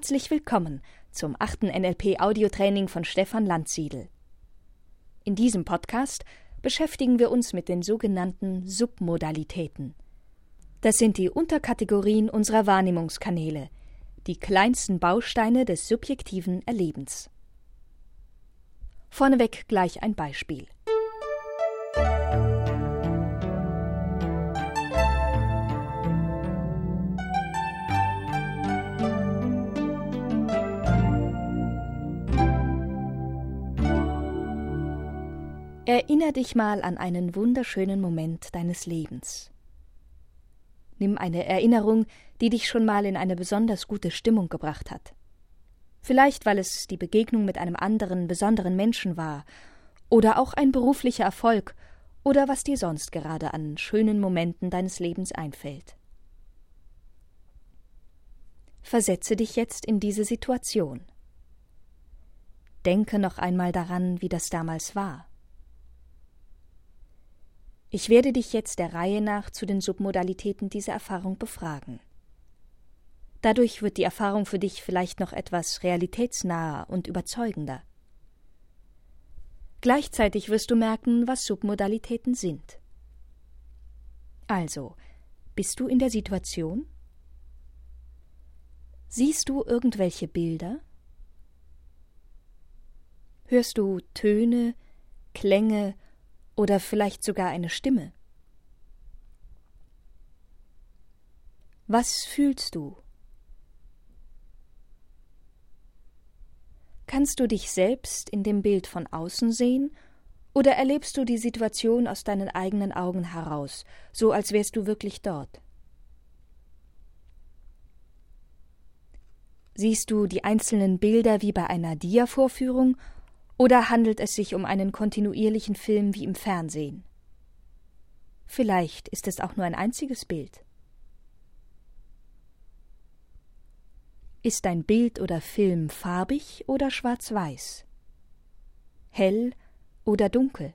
Herzlich willkommen zum achten NLP-Audiotraining von Stefan Landsiedel. In diesem Podcast beschäftigen wir uns mit den sogenannten Submodalitäten. Das sind die Unterkategorien unserer Wahrnehmungskanäle, die kleinsten Bausteine des subjektiven Erlebens. Vorneweg gleich ein Beispiel. Erinner dich mal an einen wunderschönen Moment deines Lebens. Nimm eine Erinnerung, die dich schon mal in eine besonders gute Stimmung gebracht hat. Vielleicht, weil es die Begegnung mit einem anderen, besonderen Menschen war, oder auch ein beruflicher Erfolg, oder was dir sonst gerade an schönen Momenten deines Lebens einfällt. Versetze dich jetzt in diese Situation. Denke noch einmal daran, wie das damals war. Ich werde dich jetzt der Reihe nach zu den Submodalitäten dieser Erfahrung befragen. Dadurch wird die Erfahrung für dich vielleicht noch etwas realitätsnaher und überzeugender. Gleichzeitig wirst du merken, was Submodalitäten sind. Also, bist du in der Situation? Siehst du irgendwelche Bilder? Hörst du Töne, Klänge oder vielleicht sogar eine Stimme. Was fühlst du? Kannst du dich selbst in dem Bild von außen sehen oder erlebst du die Situation aus deinen eigenen Augen heraus, so als wärst du wirklich dort? Siehst du die einzelnen Bilder wie bei einer Dia-Vorführung oder handelt es sich um einen kontinuierlichen Film wie im Fernsehen? Vielleicht ist es auch nur ein einziges Bild. Ist ein Bild oder Film farbig oder schwarz-weiß? Hell oder dunkel?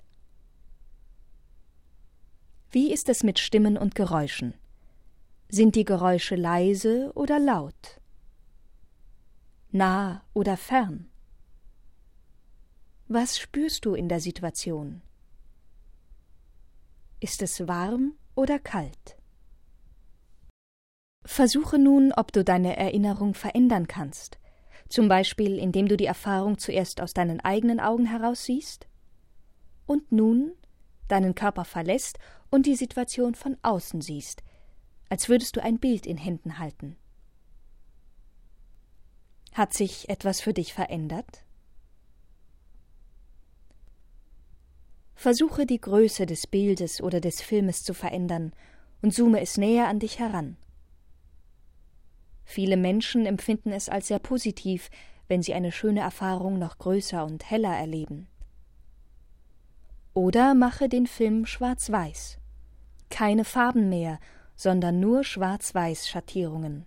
Wie ist es mit Stimmen und Geräuschen? Sind die Geräusche leise oder laut? Nah oder fern? Was spürst du in der Situation? Ist es warm oder kalt? Versuche nun, ob du deine Erinnerung verändern kannst, zum Beispiel indem du die Erfahrung zuerst aus deinen eigenen Augen heraus siehst und nun deinen Körper verlässt und die Situation von außen siehst, als würdest du ein Bild in Händen halten. Hat sich etwas für dich verändert? Versuche die Größe des Bildes oder des Filmes zu verändern und zoome es näher an dich heran. Viele Menschen empfinden es als sehr positiv, wenn sie eine schöne Erfahrung noch größer und heller erleben. Oder mache den Film schwarz-weiß. Keine Farben mehr, sondern nur schwarz-weiß-Schattierungen.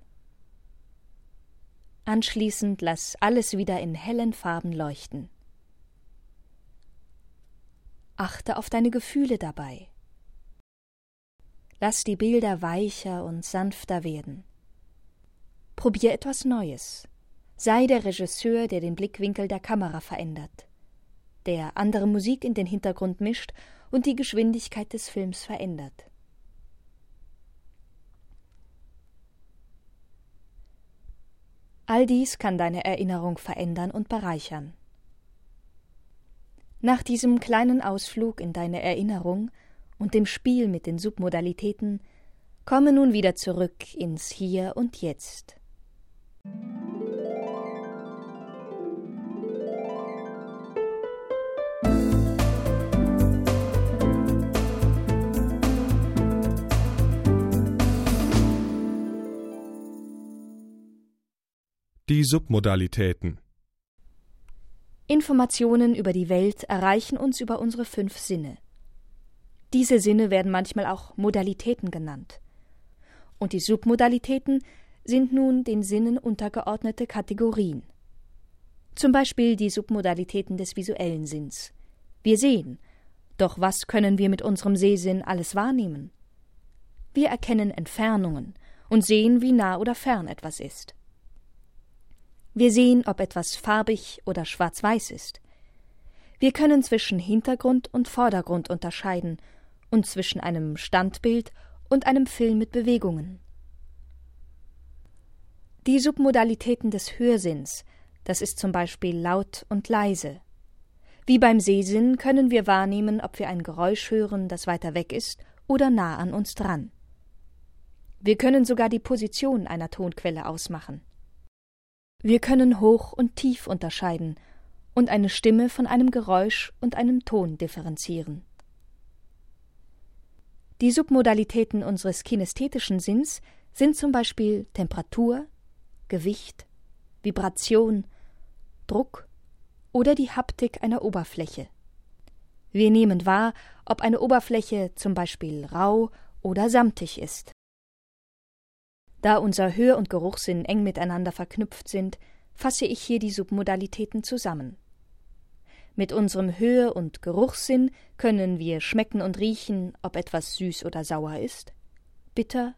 Anschließend lass alles wieder in hellen Farben leuchten. Achte auf deine Gefühle dabei. Lass die Bilder weicher und sanfter werden. Probier etwas Neues. Sei der Regisseur, der den Blickwinkel der Kamera verändert, der andere Musik in den Hintergrund mischt und die Geschwindigkeit des Films verändert. All dies kann deine Erinnerung verändern und bereichern. Nach diesem kleinen Ausflug in deine Erinnerung und dem Spiel mit den Submodalitäten komme nun wieder zurück ins Hier und Jetzt. Die Submodalitäten Informationen über die Welt erreichen uns über unsere fünf Sinne. Diese Sinne werden manchmal auch Modalitäten genannt. Und die Submodalitäten sind nun den Sinnen untergeordnete Kategorien. Zum Beispiel die Submodalitäten des visuellen Sinns. Wir sehen, doch was können wir mit unserem Sehsinn alles wahrnehmen? Wir erkennen Entfernungen und sehen, wie nah oder fern etwas ist. Wir sehen, ob etwas farbig oder schwarz-weiß ist. Wir können zwischen Hintergrund und Vordergrund unterscheiden und zwischen einem Standbild und einem Film mit Bewegungen. Die Submodalitäten des Hörsinns, das ist zum Beispiel laut und leise. Wie beim Sehsinn können wir wahrnehmen, ob wir ein Geräusch hören, das weiter weg ist oder nah an uns dran. Wir können sogar die Position einer Tonquelle ausmachen. Wir können hoch und tief unterscheiden und eine Stimme von einem Geräusch und einem Ton differenzieren. Die Submodalitäten unseres kinästhetischen Sinns sind zum Beispiel Temperatur, Gewicht, Vibration, Druck oder die Haptik einer Oberfläche. Wir nehmen wahr, ob eine Oberfläche zum Beispiel rau oder samtig ist. Da unser Hör- und Geruchssinn eng miteinander verknüpft sind, fasse ich hier die Submodalitäten zusammen. Mit unserem Hör- und Geruchssinn können wir schmecken und riechen, ob etwas süß oder sauer ist, bitter,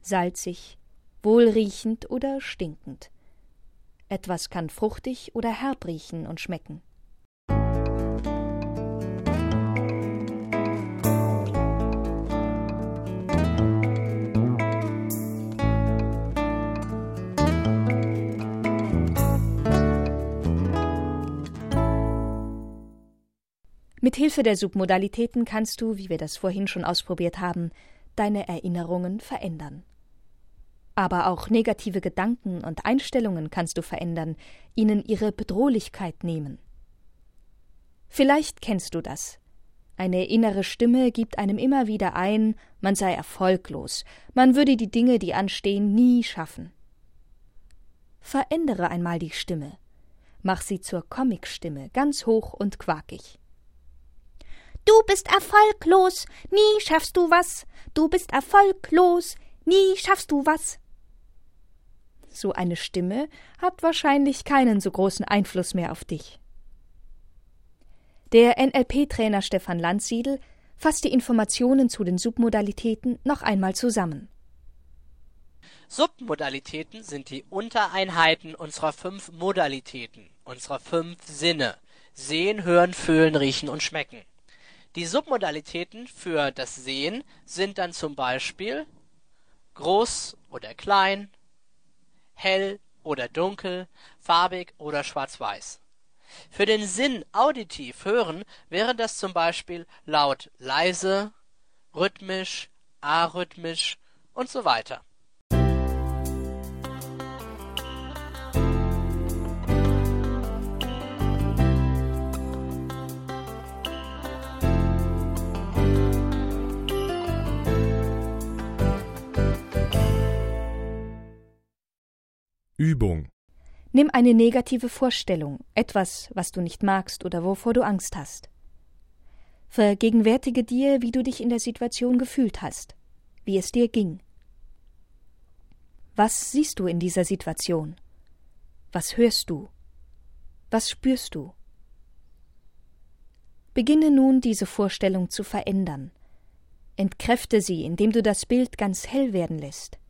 salzig, wohlriechend oder stinkend. Etwas kann fruchtig oder herb riechen und schmecken. Mit Hilfe der Submodalitäten kannst du, wie wir das vorhin schon ausprobiert haben, deine Erinnerungen verändern. Aber auch negative Gedanken und Einstellungen kannst du verändern, ihnen ihre Bedrohlichkeit nehmen. Vielleicht kennst du das. Eine innere Stimme gibt einem immer wieder ein, man sei erfolglos, man würde die Dinge, die anstehen, nie schaffen. Verändere einmal die Stimme. Mach sie zur Comicstimme, ganz hoch und quakig. Du bist erfolglos, nie schaffst du was. Du bist erfolglos, nie schaffst du was. So eine Stimme hat wahrscheinlich keinen so großen Einfluss mehr auf dich. Der NLP-Trainer Stefan Landsiedel fasst die Informationen zu den Submodalitäten noch einmal zusammen. Submodalitäten sind die Untereinheiten unserer fünf Modalitäten, unserer fünf Sinne: Sehen, Hören, Fühlen, Riechen und Schmecken. Die Submodalitäten für das Sehen sind dann zum Beispiel groß oder klein, hell oder dunkel, farbig oder schwarz-weiß. Für den Sinn auditiv hören wäre das zum Beispiel laut leise, rhythmisch, arrhythmisch und Übung. Nimm eine negative Vorstellung, etwas, was du nicht magst oder wovor du Angst hast. Vergegenwärtige dir, wie du dich in der Situation gefühlt hast, wie es dir ging. Was siehst du in dieser Situation? Was hörst du? Was spürst du? Beginne nun diese Vorstellung zu verändern. Entkräfte sie, indem du das Bild ganz hell werden lässt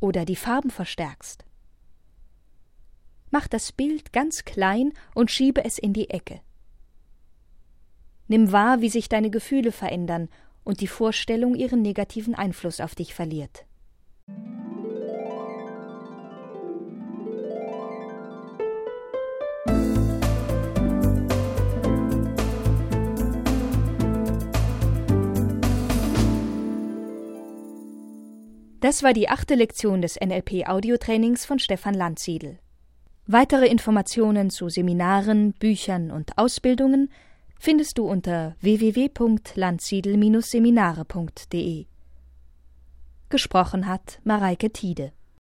oder die Farben verstärkst. Mach das Bild ganz klein und schiebe es in die Ecke. Nimm wahr, wie sich deine Gefühle verändern und die Vorstellung ihren negativen Einfluss auf dich verliert. Das war die achte Lektion des NLP Audiotrainings von Stefan Landsiedel. Weitere Informationen zu Seminaren, Büchern und Ausbildungen findest du unter www.landsiedel-seminare.de. Gesprochen hat Mareike Tiede.